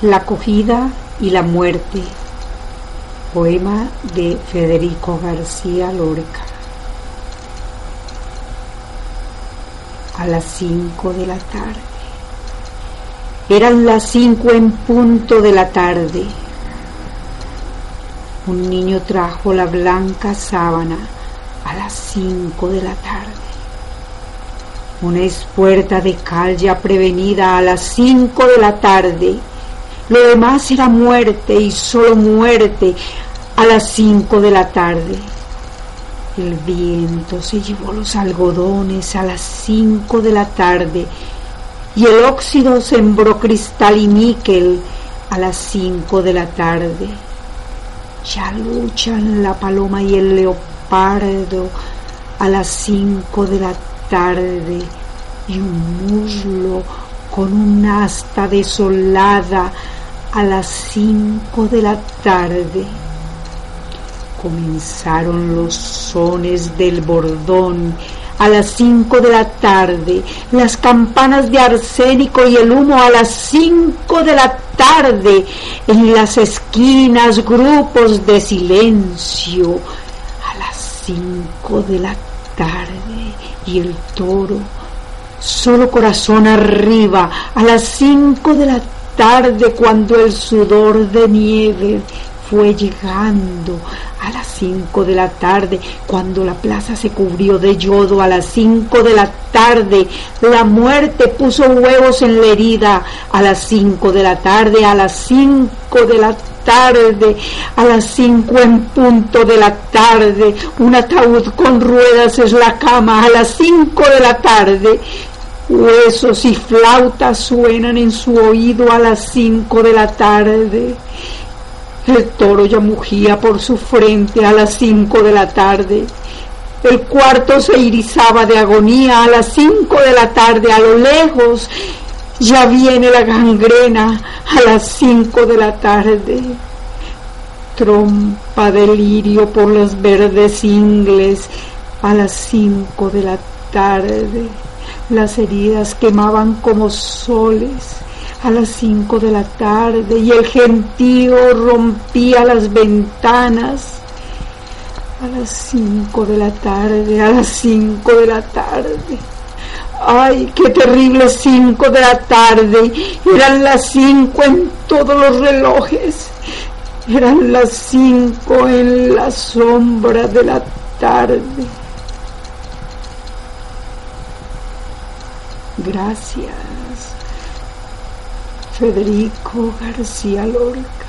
La acogida y la muerte. Poema de Federico García Lorca. A las cinco de la tarde. Eran las cinco en punto de la tarde. Un niño trajo la blanca sábana a las cinco de la tarde. Una espuerta de cal ya prevenida a las cinco de la tarde lo demás era muerte y solo muerte a las cinco de la tarde. El viento se llevó los algodones a las cinco de la tarde y el óxido sembró cristal y níquel a las cinco de la tarde. Ya luchan la paloma y el leopardo a las cinco de la tarde y un muslo con un asta desolada a las cinco de la tarde. Comenzaron los sones del bordón. A las cinco de la tarde, las campanas de arsénico y el humo. A las cinco de la tarde, en las esquinas grupos de silencio. A las cinco de la tarde y el toro, solo corazón arriba. A las cinco de la tarde tarde cuando el sudor de nieve fue llegando a las cinco de la tarde, cuando la plaza se cubrió de yodo a las cinco de la tarde, la muerte puso huevos en la herida a las cinco de la tarde, a las cinco de la tarde, a las cinco en punto de la tarde, un ataúd con ruedas es la cama a las cinco de la tarde, Huesos y flautas suenan en su oído a las cinco de la tarde. El toro ya mugía por su frente a las cinco de la tarde. El cuarto se irizaba de agonía a las cinco de la tarde. A lo lejos ya viene la gangrena a las cinco de la tarde. Trompa de lirio por las verdes ingles a las cinco de la tarde. Las heridas quemaban como soles a las cinco de la tarde y el gentío rompía las ventanas a las cinco de la tarde, a las cinco de la tarde. Ay, qué terrible cinco de la tarde. Eran las cinco en todos los relojes. Eran las cinco en la sombra de la tarde. Gracias. Federico García Lorca.